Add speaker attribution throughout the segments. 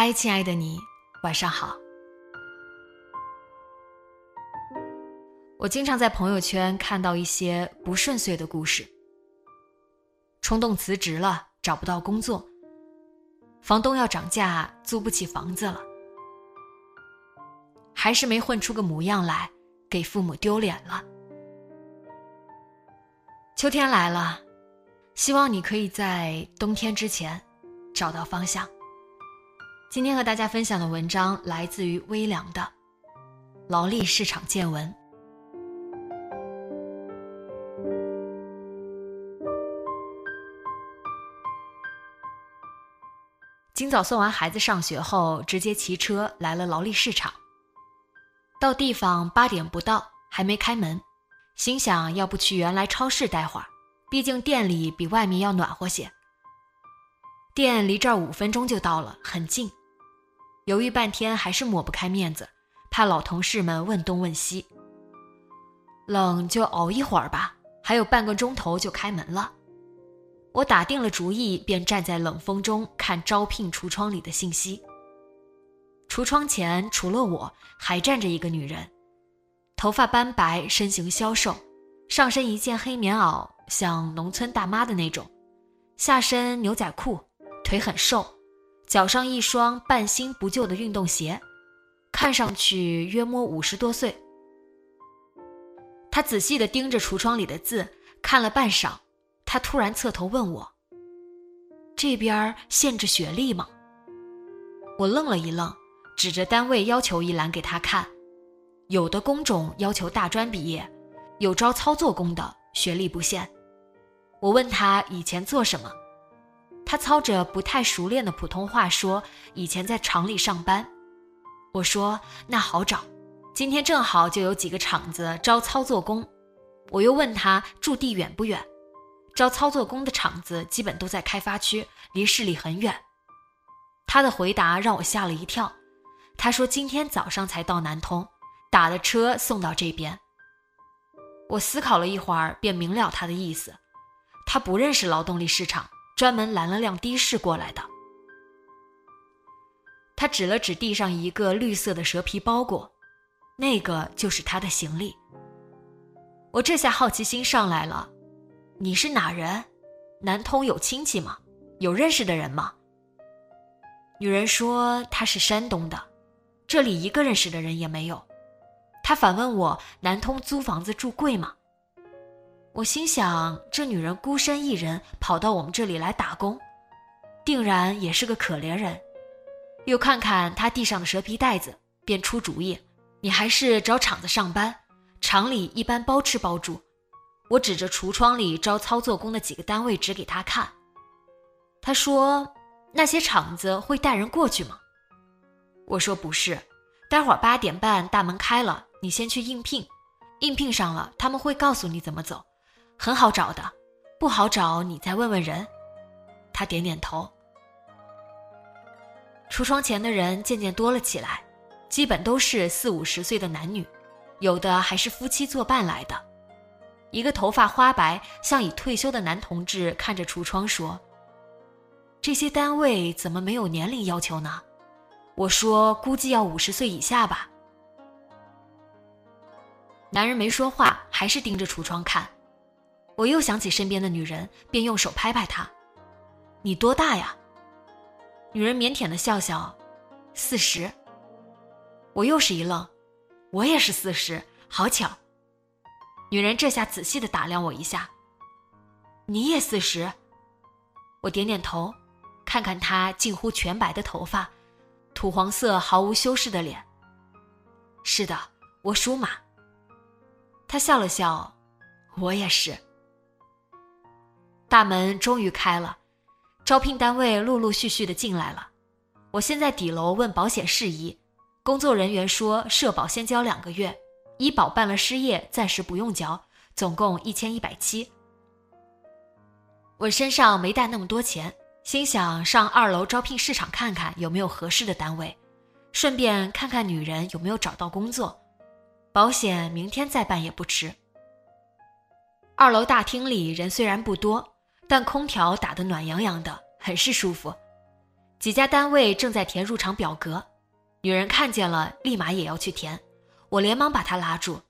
Speaker 1: 嗨，亲爱的你，晚上好。我经常在朋友圈看到一些不顺遂的故事：冲动辞职了，找不到工作；房东要涨价，租不起房子了；还是没混出个模样来，给父母丢脸了。秋天来了，希望你可以在冬天之前找到方向。今天和大家分享的文章来自于微凉的《劳力市场见闻》。今早送完孩子上学后，直接骑车来了劳力市场。到地方八点不到，还没开门，心想要不去原来超市待会儿，毕竟店里比外面要暖和些。店离这儿五分钟就到了，很近。犹豫半天，还是抹不开面子，怕老同事们问东问西。冷就熬一会儿吧，还有半个钟头就开门了。我打定了主意，便站在冷风中看招聘橱窗里的信息。橱窗前除了我，还站着一个女人，头发斑白，身形消瘦，上身一件黑棉袄，像农村大妈的那种，下身牛仔裤，腿很瘦，脚上一双半新不旧的运动鞋，看上去约摸五十多岁。他仔细地盯着橱窗里的字，看了半晌。他突然侧头问我：“这边限制学历吗？”我愣了一愣，指着单位要求一栏给他看，有的工种要求大专毕业，有招操作工的，学历不限。我问他以前做什么，他操着不太熟练的普通话说：“以前在厂里上班。”我说：“那好找，今天正好就有几个厂子招操作工。”我又问他住地远不远。招操作工的厂子基本都在开发区，离市里很远。他的回答让我吓了一跳。他说今天早上才到南通，打的车送到这边。我思考了一会儿，便明了他的意思。他不认识劳动力市场，专门拦了辆的士过来的。他指了指地上一个绿色的蛇皮包裹，那个就是他的行李。我这下好奇心上来了。你是哪人？南通有亲戚吗？有认识的人吗？女人说她是山东的，这里一个认识的人也没有。她反问我：南通租房子住贵吗？我心想，这女人孤身一人跑到我们这里来打工，定然也是个可怜人。又看看她地上的蛇皮袋子，便出主意：你还是找厂子上班，厂里一般包吃包住。我指着橱窗里招操作工的几个单位指给他看，他说：“那些厂子会带人过去吗？”我说：“不是，待会儿八点半大门开了，你先去应聘，应聘上了他们会告诉你怎么走，很好找的，不好找你再问问人。”他点点头。橱窗前的人渐渐多了起来，基本都是四五十岁的男女，有的还是夫妻作伴来的。一个头发花白、像已退休的男同志看着橱窗说：“这些单位怎么没有年龄要求呢？”我说：“估计要五十岁以下吧。”男人没说话，还是盯着橱窗看。我又想起身边的女人，便用手拍拍她：“你多大呀？”女人腼腆的笑笑：“四十。”我又是一愣：“我也是四十，好巧。”女人这下仔细的打量我一下。你也四十？我点点头，看看她近乎全白的头发，土黄色毫无修饰的脸。是的，我属马。她笑了笑，我也是。大门终于开了，招聘单位陆陆续续的进来了。我先在底楼问保险事宜，工作人员说社保先交两个月。医保办了失业，暂时不用交，总共一千一百七。我身上没带那么多钱，心想上二楼招聘市场看看有没有合适的单位，顺便看看女人有没有找到工作。保险明天再办也不迟。二楼大厅里人虽然不多，但空调打得暖洋洋的，很是舒服。几家单位正在填入场表格，女人看见了，立马也要去填。我连忙把她拉住。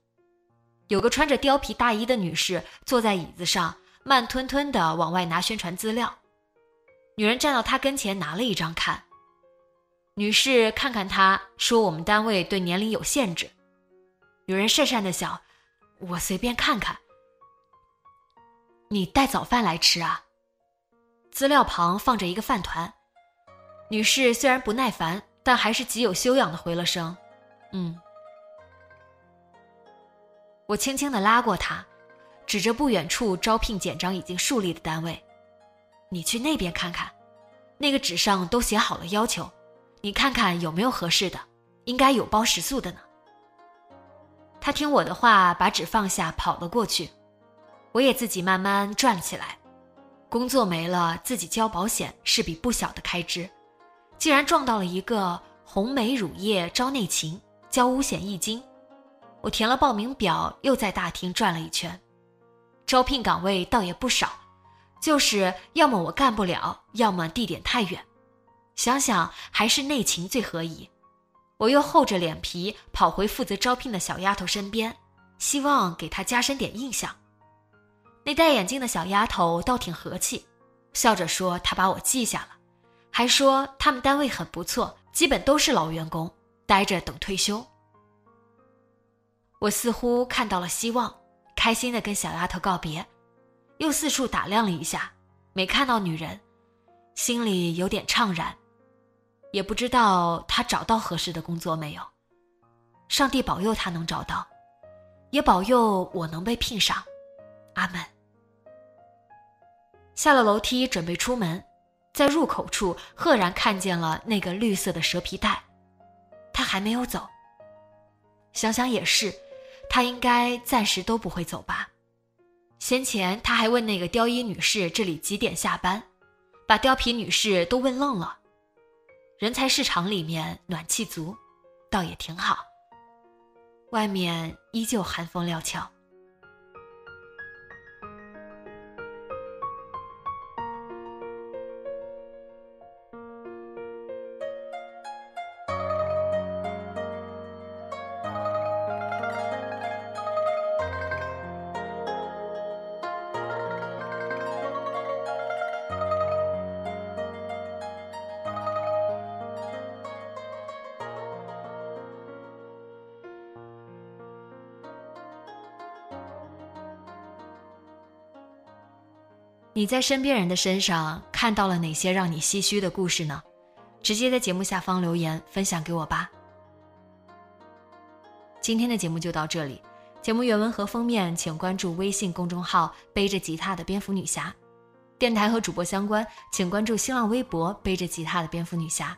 Speaker 1: 有个穿着貂皮大衣的女士坐在椅子上，慢吞吞地往外拿宣传资料。女人站到她跟前，拿了一张看。女士看看她，说：“我们单位对年龄有限制。”女人讪讪的笑：“我随便看看。”你带早饭来吃啊？资料旁放着一个饭团。女士虽然不耐烦，但还是极有修养的回了声：“嗯。”我轻轻的拉过他，指着不远处招聘简章已经竖立的单位：“你去那边看看，那个纸上都写好了要求，你看看有没有合适的，应该有包食宿的呢。”他听我的话，把纸放下，跑了过去。我也自己慢慢转起来。工作没了，自己交保险是笔不小的开支。竟然撞到了一个红梅乳业招内勤，交五险一金。我填了报名表，又在大厅转了一圈，招聘岗位倒也不少，就是要么我干不了，要么地点太远。想想还是内勤最合宜，我又厚着脸皮跑回负责招聘的小丫头身边，希望给她加深点印象。那戴眼镜的小丫头倒挺和气，笑着说她把我记下了，还说他们单位很不错，基本都是老员工，待着等退休。我似乎看到了希望，开心的跟小丫头告别，又四处打量了一下，没看到女人，心里有点怅然，也不知道她找到合适的工作没有。上帝保佑她能找到，也保佑我能被聘上，阿门。下了楼梯准备出门，在入口处赫然看见了那个绿色的蛇皮袋，他还没有走。想想也是。他应该暂时都不会走吧？先前他还问那个貂衣女士这里几点下班，把貂皮女士都问愣了。人才市场里面暖气足，倒也挺好。外面依旧寒风料峭。你在身边人的身上看到了哪些让你唏嘘的故事呢？直接在节目下方留言分享给我吧。今天的节目就到这里，节目原文和封面请关注微信公众号“背着吉他的蝙蝠女侠”，电台和主播相关请关注新浪微博“背着吉他的蝙蝠女侠”。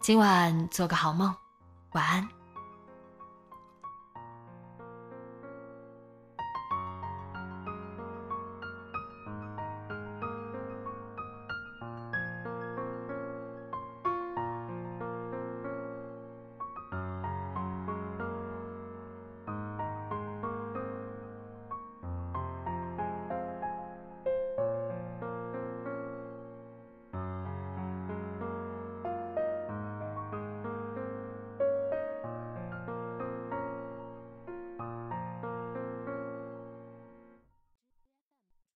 Speaker 1: 今晚做个好梦，晚安。